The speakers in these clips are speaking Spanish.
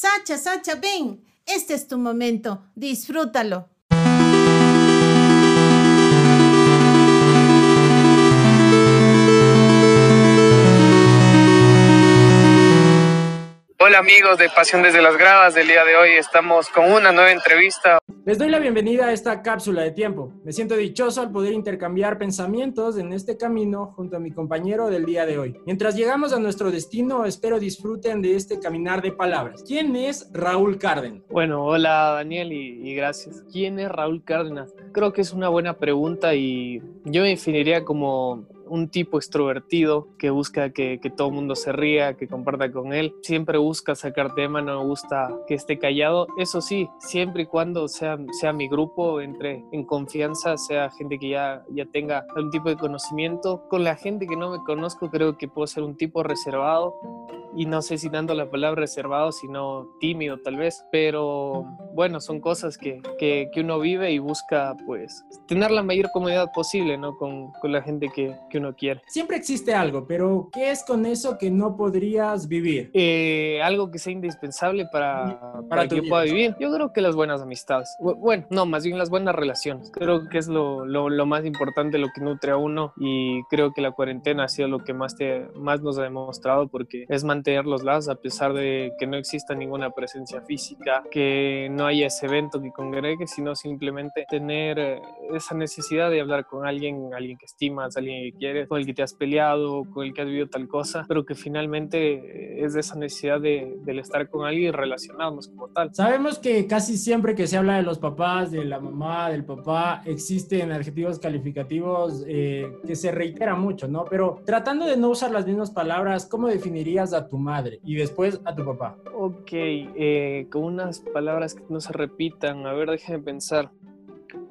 Sacha, Sacha, ven. Este es tu momento. Disfrútalo. Hola amigos de Pasión desde las Gradas, del día de hoy estamos con una nueva entrevista. Les doy la bienvenida a esta cápsula de tiempo. Me siento dichoso al poder intercambiar pensamientos en este camino junto a mi compañero del día de hoy. Mientras llegamos a nuestro destino, espero disfruten de este caminar de palabras. ¿Quién es Raúl Cárdenas? Bueno, hola Daniel y, y gracias. ¿Quién es Raúl Cárdenas? Creo que es una buena pregunta y yo me definiría como un tipo extrovertido que busca que, todo el mundo se ría, que comparta con él. Siempre busca sacar tema, no me gusta que esté callado. Eso sí, siempre y cuando sea, sea mi grupo, entre en confianza, sea gente que ya, ya tenga algún tipo de conocimiento. Con la gente que no me conozco, creo que puedo ser un tipo reservado y no sé si dando la palabra reservado, sino tímido tal vez, pero bueno, son cosas que, que, que, uno vive y busca pues tener la mayor comodidad posible, ¿no? Con, con la gente que, que, uno quiere. Siempre existe algo, pero ¿qué es con eso que no podrías vivir? Eh, algo que sea indispensable para, para, para que pueda vivir. Yo creo que las buenas amistades. Bueno, no, más bien las buenas relaciones. Creo que es lo, lo, lo más importante, lo que nutre a uno y creo que la cuarentena ha sido lo que más, te, más nos ha demostrado porque es mantener mantener los lazos a pesar de que no exista ninguna presencia física, que no haya ese evento que congregue, sino simplemente tener eh, esa necesidad de hablar con alguien, alguien que estimas, alguien que quieres, con el que te has peleado, con el que has vivido tal cosa, pero que finalmente es de esa necesidad de, del estar con alguien y relacionarnos como tal. Sabemos que casi siempre que se habla de los papás, de la mamá, del papá, existen adjetivos calificativos eh, que se reiteran mucho, ¿no? Pero tratando de no usar las mismas palabras, ¿cómo definirías a tu madre y después a tu papá. Ok, eh, con unas palabras que no se repitan, a ver, déjame pensar.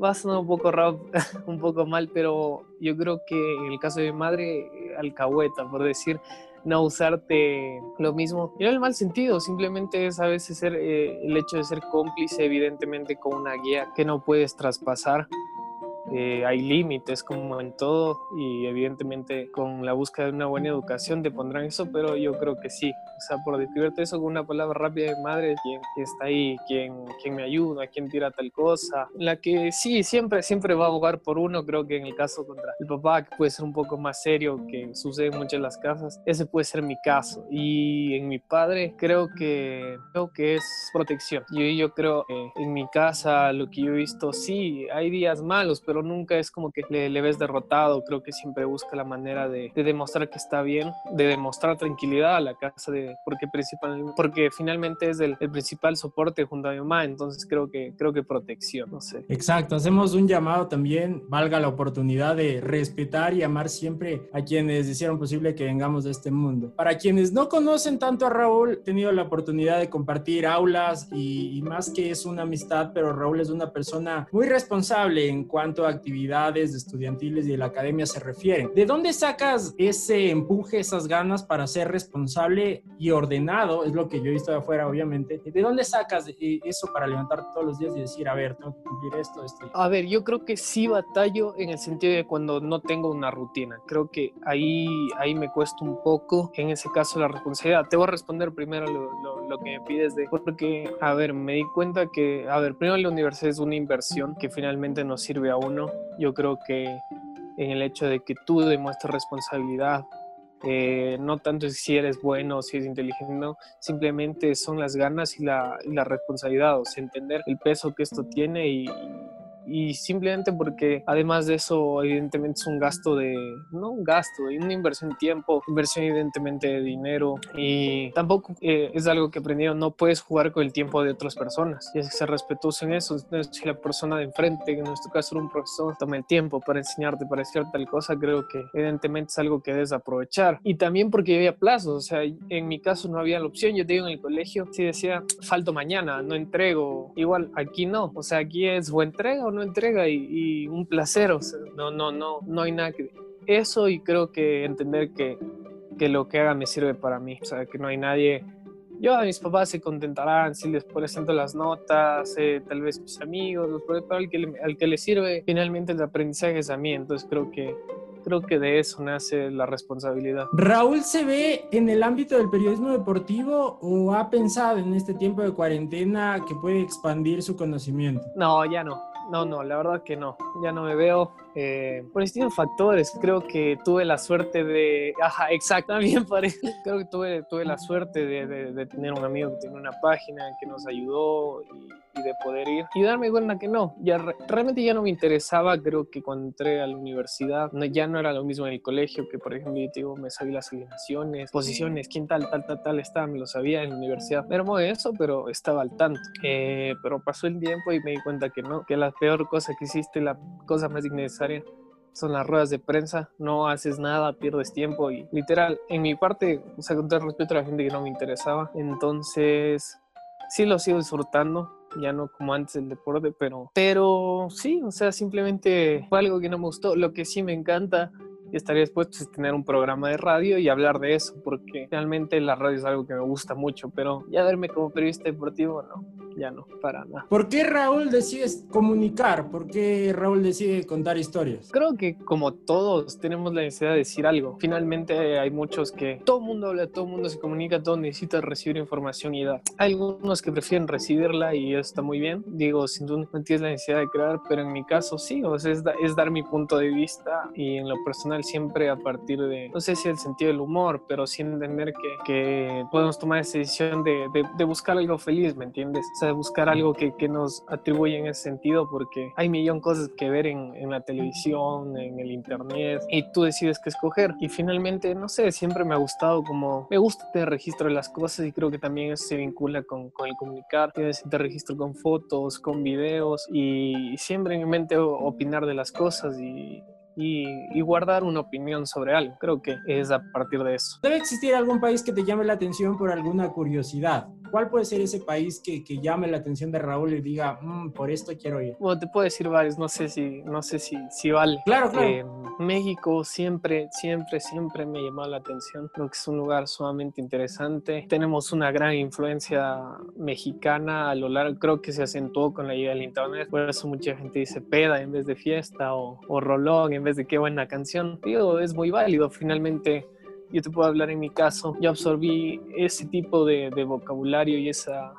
Va a sonar un poco raro, un poco mal, pero yo creo que en el caso de mi madre, alcahueta, por decir, no usarte lo mismo. Y no el mal sentido, simplemente es a veces eh, el hecho de ser cómplice, evidentemente, con una guía que no puedes traspasar. Eh, hay límites como en todo y evidentemente con la búsqueda de una buena educación te pondrán eso, pero yo creo que sí. O sea, por describirte eso con una palabra rápida de madre, quien está ahí, quien, me ayuda, quien tira tal cosa, la que sí, siempre, siempre va a abogar por uno, creo que en el caso contra el papá, que puede ser un poco más serio, que sucede en las casas, ese puede ser mi caso. Y en mi padre creo que, creo que es protección. Yo, yo creo que en mi casa, lo que yo he visto, sí, hay días malos, pero nunca es como que le, le ves derrotado, creo que siempre busca la manera de, de, demostrar que está bien, de demostrar tranquilidad a la casa, de, porque, principal, porque finalmente es el, el, principal soporte junto a mi mamá, entonces creo que, creo que protección, no sé. Exacto, hacemos un llamado también, valga la oportunidad de respetar y amar siempre a quienes hicieron posible que vengamos de este mundo. Para quienes no conocen tanto a Raúl, he tenido la oportunidad de compartir aulas y, y más que es una amistad, pero Raúl es una persona muy responsable en cuanto a actividades estudiantiles y de la academia se refieren. ¿De dónde sacas ese empuje, esas ganas para ser responsable y ordenado? Es lo que yo he visto de afuera, obviamente. ¿De dónde sacas eso para levantar todos los días y decir, a ver, tengo que cumplir esto, esto? A ver, yo creo que sí batallo en el sentido de cuando no tengo una rutina. Creo que ahí, ahí me cuesta un poco, en ese caso, la responsabilidad. Te voy a responder primero lo, lo, lo que me pides de... Porque, a ver, me di cuenta que, a ver, primero la universidad es una inversión que finalmente nos sirve a uno. Yo creo que en el hecho de que tú demuestres responsabilidad, eh, no tanto si eres bueno o si eres inteligente, no, simplemente son las ganas y la, y la responsabilidad, o sea, entender el peso que esto tiene y, y simplemente porque además de eso evidentemente es un gasto de, no un gasto, una inversión de tiempo, inversión evidentemente de dinero y tampoco eh, es algo que aprendido, no puedes jugar con el tiempo de otras personas y es que ser respetuoso en eso, si la persona de enfrente, en nuestro caso era un profesor, toma el tiempo para enseñarte, para decir tal cosa, creo que evidentemente es algo que debes aprovechar y también porque había plazos, o sea, en mi caso no había la opción, yo te digo en el colegio, si decía falto mañana, no entrego, igual aquí no, o sea, aquí es o entrega o no entrega y, y, un placer, o sea, no, no, no, no hay nada que... Eso y creo que entender que, que lo que haga me sirve para mí, o sea, que no hay nadie... Yo a mis papás se contentarán si les presento las notas, eh, tal vez mis amigos, los pero al que, le, al que le sirve finalmente el aprendizaje es a mí, entonces creo que creo que de eso nace la responsabilidad. ¿Raúl se ve en el ámbito del periodismo deportivo o ha pensado en este tiempo de cuarentena que puede expandir su conocimiento? No, ya no. No, no, la verdad que no. Ya no me veo eh, por distintos factores. Creo que tuve la suerte de. Ajá, exacto, también parece. Creo que tuve, tuve la suerte de, de, tener un amigo que tiene una página que nos ayudó y, de poder ir y darme cuenta que no. Ya realmente ya no me interesaba. Creo que cuando entré a la universidad no, ya no era lo mismo en el colegio, que por ejemplo, yo digo, me sabía las alineaciones, posiciones, quién tal, tal, tal, tal estaba, me lo sabía en la universidad. Me de eso, pero estaba al tanto. Eh, pero pasó el tiempo y me di cuenta que no, que la peor cosa que existe, la cosa más innecesaria son las ruedas de prensa, no haces nada, pierdes tiempo y literal, en mi parte, o sea, con todo respeto a la gente que no me interesaba, entonces sí lo sigo disfrutando, ya no como antes el deporte, pero, pero sí, o sea, simplemente fue algo que no me gustó, lo que sí me encanta y estaría dispuesto a tener un programa de radio y hablar de eso, porque realmente la radio es algo que me gusta mucho, pero ya verme como periodista deportivo, no, ya no, para nada. ¿Por qué Raúl decide comunicar? ¿Por qué Raúl decide contar historias? Creo que como todos tenemos la necesidad de decir algo. Finalmente hay muchos que todo el mundo habla, todo el mundo se comunica, todo necesita recibir información y dar. Hay algunos que prefieren recibirla y eso está muy bien. Digo, sin duda no tienes la necesidad de crear, pero en mi caso sí, o sea, es, es dar mi punto de vista y en lo personal siempre a partir de, no sé si el sentido del humor, pero sí entender que, que podemos tomar esa decisión de, de, buscar algo feliz, ¿me entiendes? O sea, de buscar algo que, que nos atribuye en ese sentido, porque hay millón cosas que ver en, en la televisión, en el internet, y tú decides qué escoger. Y finalmente, no sé, siempre me ha gustado como, me gusta tener registro de las cosas y creo que también eso se vincula con, con el comunicar, tienes este registro con fotos, con videos y siempre en mi mente opinar de las cosas y y, guardar una opinión sobre algo. Creo que es a partir de eso. Debe existir algún país que te llame la atención por alguna curiosidad. ¿Cuál puede ser ese país que, que llame la atención de Raúl y diga, mm, por esto quiero ir? Bueno, te puedo decir varios, no sé si, no sé si, si vale. Claro, claro. Eh, México siempre, siempre, siempre me llamó la atención. Creo que es un lugar sumamente interesante. Tenemos una gran influencia mexicana a lo largo, creo que se acentuó con la llegada del internet. Por eso mucha gente dice peda en vez de fiesta o, o rolón en vez de qué buena canción. Digo, es muy válido. Finalmente, yo te puedo hablar en mi caso, yo absorbí ese tipo de, vocabulario y esa,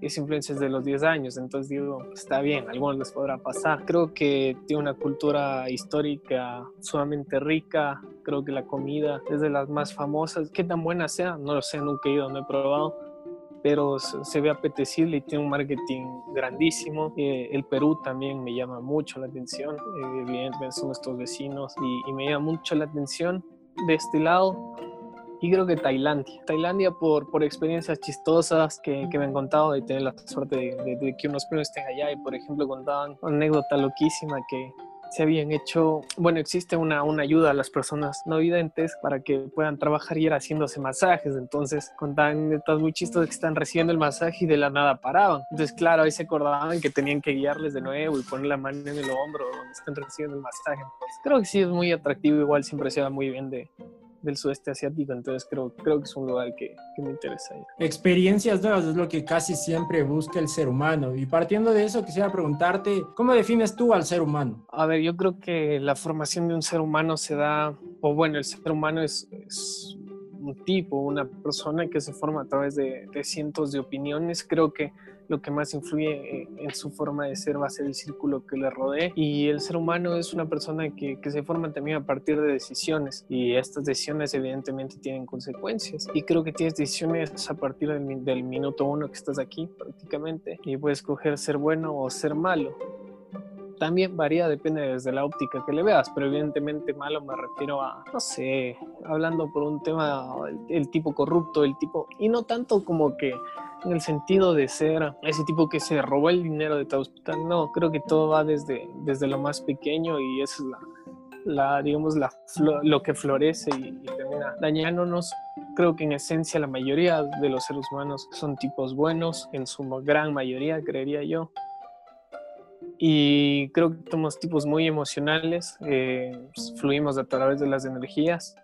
esa influencia de los 10 años, entonces digo, está bien, a algunos les podrá pasar. Creo que tiene una cultura histórica sumamente rica, creo que la comida es de las más famosas, qué tan buena sea, no lo sé, nunca he ido, no he probado, pero se ve apetecible y tiene un marketing grandísimo. Eh, el Perú también me llama mucho la atención, eh, evidentemente son nuestros vecinos y, y me llama mucho la atención de este lado y creo que Tailandia. Tailandia por, por experiencias chistosas que, que me han contado de tener la suerte de, que unos primos estén allá y por ejemplo contaban una anécdota loquísima que se habían hecho, bueno, existe una, una ayuda a las personas no videntes para que puedan trabajar y ir haciéndose masajes. Entonces contaban anécdotas muy chistosas que están recibiendo el masaje y de la nada paraban. Entonces, claro, ahí se acordaban que tenían que guiarles de nuevo y poner la mano en el hombro donde están recibiendo el masaje. Creo que sí es muy atractivo, igual siempre se va muy bien de, del sudeste asiático, entonces creo, creo que es un lugar que, que, me interesa ir. Experiencias nuevas es lo que casi siempre busca el ser humano. Y partiendo de eso, quisiera preguntarte, ¿cómo defines tú al ser humano? A ver, yo creo que la formación de un ser humano se da, o bueno, el ser humano es, es un tipo, una persona que se forma a través de, de cientos de opiniones. Creo que lo que más influye en su forma de ser va a ser el círculo que le rodee. Y el ser humano es una persona que, que se forma también a partir de decisiones y estas decisiones evidentemente tienen consecuencias. Y creo que tienes decisiones a partir del, minuto uno que estás aquí prácticamente y puedes escoger ser bueno o ser malo también varía, depende desde la óptica que le veas, pero evidentemente malo me refiero a, no sé, hablando por un tema, el, tipo corrupto, el tipo, y no tanto como que en el sentido de ser ese tipo que se robó el dinero de tu hospital, no, creo que todo va desde, desde lo más pequeño y es la, la digamos, la, lo que florece y, y termina dañándonos. Creo que en esencia la mayoría de los seres humanos son tipos buenos, en su gran mayoría, creería yo y creo que somos tipos muy emocionales, eh, pues, fluimos a través de las energías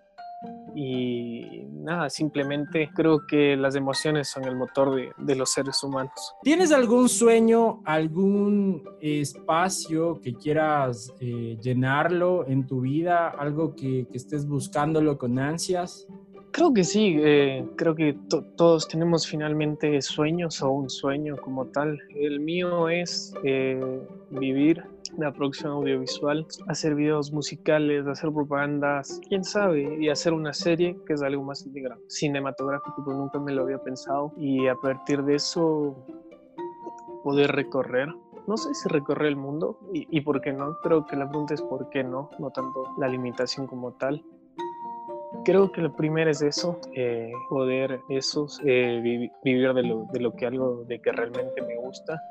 y nada, simplemente creo que las emociones son el motor de, los seres humanos. ¿Tienes algún sueño, algún espacio que quieras eh, llenarlo en tu vida, algo que estés buscándolo con ansias? Creo que sí, eh, creo que todos tenemos finalmente sueños o un sueño como tal. El mío es eh, vivir la producción audiovisual, hacer videos musicales, hacer propagandas, quién sabe, y hacer una serie que es algo más cinematográfico, pero nunca me lo había pensado. Y a partir de eso, poder recorrer no sé si recorrer el mundo y, por qué no. Creo que la pregunta es por qué no, no tanto la limitación como tal. Creo que lo primero es eso, eh, poder eso, eh, vivir de lo, de lo que algo de que realmente me gusta.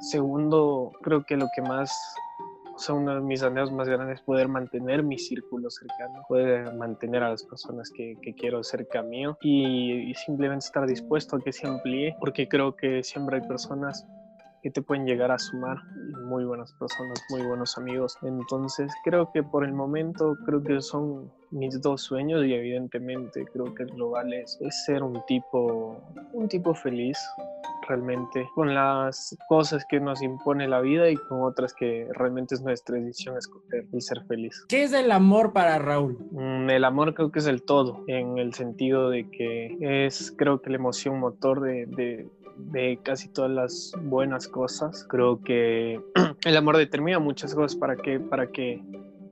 Segundo, creo que lo que más, o sea, uno de mis anhelos más grandes es poder mantener mi círculo cercano, poder mantener a las personas que, quiero cerca mío y simplemente estar dispuesto a que se amplíe, porque creo que siempre hay personas que te pueden llegar a sumar muy buenas personas, muy buenos amigos. Entonces creo que por el momento creo que son mis dos sueños y evidentemente creo que el global es, es ser un tipo, un tipo feliz realmente con las cosas que nos impone la vida y con otras que realmente es nuestra decisión escoger y ser feliz. ¿Qué es el amor para Raúl? Mm, el amor creo que es el todo, en el sentido de que es creo que la emoción motor de, de de casi todas las buenas cosas. Creo que el amor determina muchas cosas para que, para que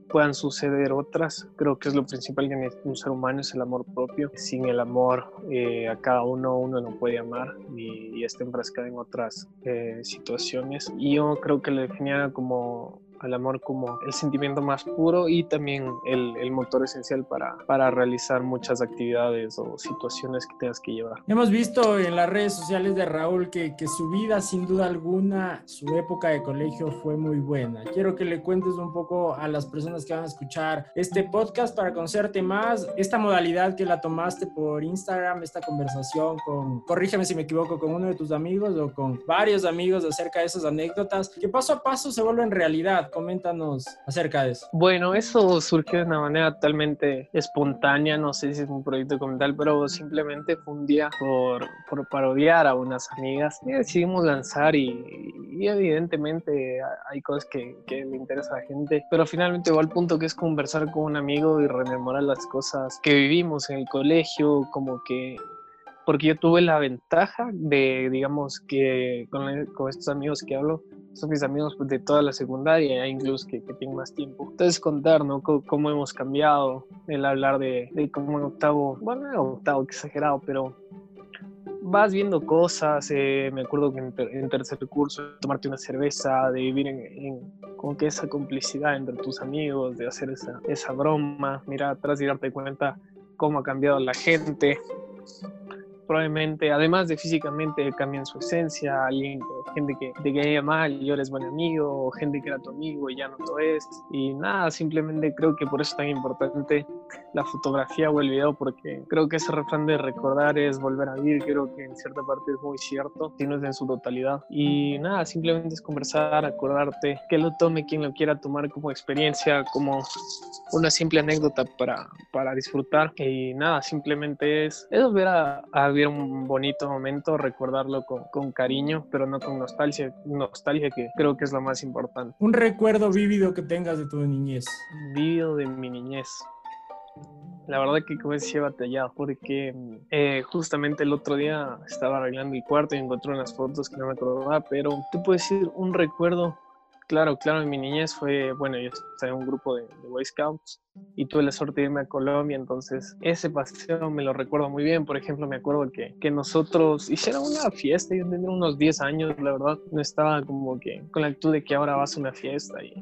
puedan suceder otras. Creo que es lo principal que un ser humano, es el amor propio. Sin el amor eh, a cada uno, uno no puede amar y, y está enfrascado en otras eh, situaciones. Y yo creo que le definía como al amor como el sentimiento más puro y también el, el, motor esencial para, para realizar muchas actividades o situaciones que tengas que llevar. Hemos visto en las redes sociales de Raúl que, que su vida, sin duda alguna, su época de colegio fue muy buena. Quiero que le cuentes un poco a las personas que van a escuchar este podcast para conocerte más, esta modalidad que la tomaste por Instagram, esta conversación con, corrígeme si me equivoco, con uno de tus amigos o con varios amigos acerca de esas anécdotas que paso a paso se vuelven realidad Coméntanos acerca de eso. Bueno, eso surgió de una manera totalmente espontánea, no sé si es un proyecto documental, pero simplemente fue un día por, por parodiar a unas amigas y decidimos lanzar y, y evidentemente hay cosas que, que, le interesa a la gente, pero finalmente va al punto que es conversar con un amigo y rememorar las cosas que vivimos en el colegio, como que porque yo tuve la ventaja de, digamos, que con, con estos amigos que hablo, son mis amigos pues, de toda la secundaria, incluso que, que tienen más tiempo. Entonces contar, ¿no? C cómo hemos cambiado, el hablar de, de cómo en octavo, bueno, en octavo, exagerado, pero vas viendo cosas, eh, me acuerdo que en, ter en, tercer curso, tomarte una cerveza, de vivir en, en, con que esa complicidad entre tus amigos, de hacer esa, esa broma, mirar atrás y darte cuenta cómo ha cambiado la gente probablemente, además de físicamente, cambian su esencia, alguien, gente que te caía mal y ahora es buen amigo, o gente que era tu amigo y ya no lo es. Y nada, simplemente creo que por eso es tan importante la fotografía o el video, porque creo que ese refrán de recordar es volver a vivir, creo que en cierta parte es muy cierto, si no es en su totalidad. Y nada, simplemente es conversar, acordarte, que lo tome quien lo quiera tomar como experiencia, como una simple anécdota para, para disfrutar. Y nada, simplemente es, es volver a, a vivir un bonito momento, recordarlo con, con, cariño, pero no con nostalgia, nostalgia que creo que es lo más importante. Un recuerdo vívido que tengas de tu niñez. Vívido de mi niñez. La verdad que como decía batallado porque eh, justamente el otro día estaba arreglando el cuarto y encontré unas fotos que no me acordaba, pero te puedo decir un recuerdo Claro, claro, en mi niñez fue, bueno, yo estaba en un grupo de, Boy Scouts y tuve la suerte de irme a Colombia, entonces ese paseo me lo recuerdo muy bien. Por ejemplo, me acuerdo que, que nosotros hicieron una fiesta, yo tenía unos 10 años, la verdad, no estaba como que con la actitud de que ahora vas a una fiesta y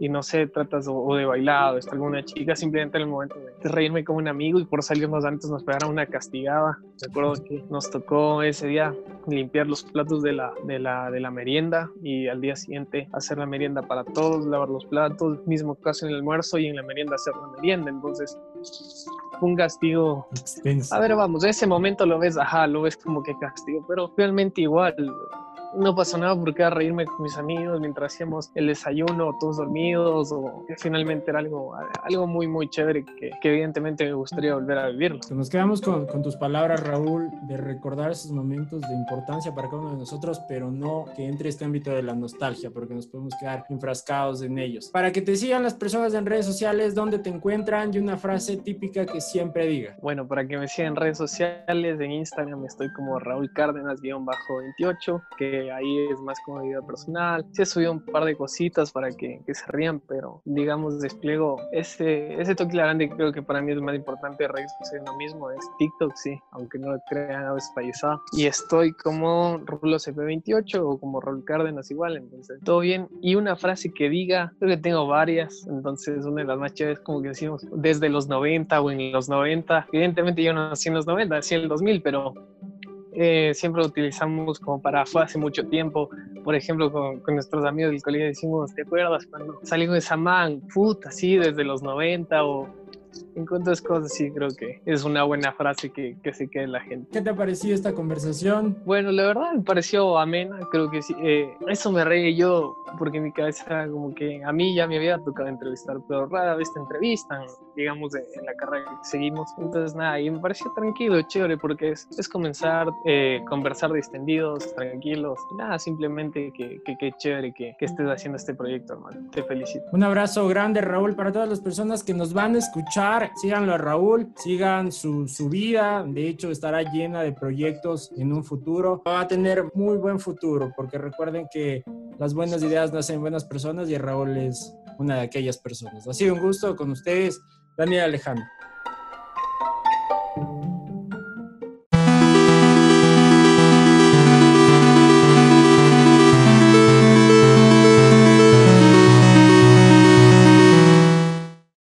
y no sé, tratas o, o de bailar o estar con una chica, simplemente en el momento de reírme como un amigo y por salirnos antes nos pegaron una castigada. Me acuerdo que nos tocó ese día limpiar los platos de la, de la, de la merienda y al día siguiente hacer la merienda para todos, lavar los platos, mismo caso en el almuerzo y en la merienda hacer la merienda. Entonces, un castigo. Extenso. A ver, vamos, ese momento lo ves, ajá, lo ves como que castigo, pero realmente igual no pasó nada porque era reírme con mis amigos mientras hacíamos el desayuno, todos dormidos, o que finalmente era algo, algo muy, muy chévere que, que evidentemente me gustaría volver a vivirlo. Nos quedamos con, con, tus palabras, Raúl, de recordar esos momentos de importancia para cada uno de nosotros, pero no que entre este ámbito de la nostalgia, porque nos podemos quedar enfrascados en ellos. Para que te sigan las personas en redes sociales, ¿dónde te encuentran? Y una frase típica que siempre diga. Bueno, para que me sigan en redes sociales, en Instagram estoy como Raúl Cárdenas-28, que ahí es más como vida personal. Sí he subido un par de cositas para que, que se rían, pero digamos despliego ese, ese toque grande que creo que para mí es más importante de redes sociales lo mismo, es TikTok, sí, aunque no lo crean a veces. Y estoy como Rulo CP28 o como Raúl Cárdenas igual, entonces todo bien. Y una frase que diga, creo que tengo varias, entonces una de las más chéveres como que decimos desde los 90 o en los 90, evidentemente yo nací en los 90, nací en el 2000, pero eh, siempre lo utilizamos como para fue hace mucho tiempo. Por ejemplo, con, nuestros amigos del colegio decimos, ¿te acuerdas cuando salimos de Samán? Puta, así desde los 90 o en cuanto a cosas, sí, creo que es una buena frase que, que se quede en la gente. ¿Qué te ha parecido esta conversación? Bueno, la verdad me pareció amena, creo que sí. Eh, eso me reí yo, porque en mi cabeza como que a mí ya me había tocado entrevistar, pero rara vez te entrevistan, digamos, en la carrera que seguimos. Entonces, nada, y me pareció tranquilo, chévere, porque es, es comenzar, eh, conversar distendidos, tranquilos, nada, simplemente que, que, que chévere que, que estés haciendo este proyecto, hermano. Te felicito. Un abrazo grande, Raúl, para todas las personas que nos van a escuchar síganlo a Raúl, sigan su, su vida, de hecho estará llena de proyectos en un futuro, va a tener muy buen futuro, porque recuerden que las buenas ideas nacen buenas personas y Raúl es una de aquellas personas. Ha sido un gusto con ustedes, Daniel Alejandro.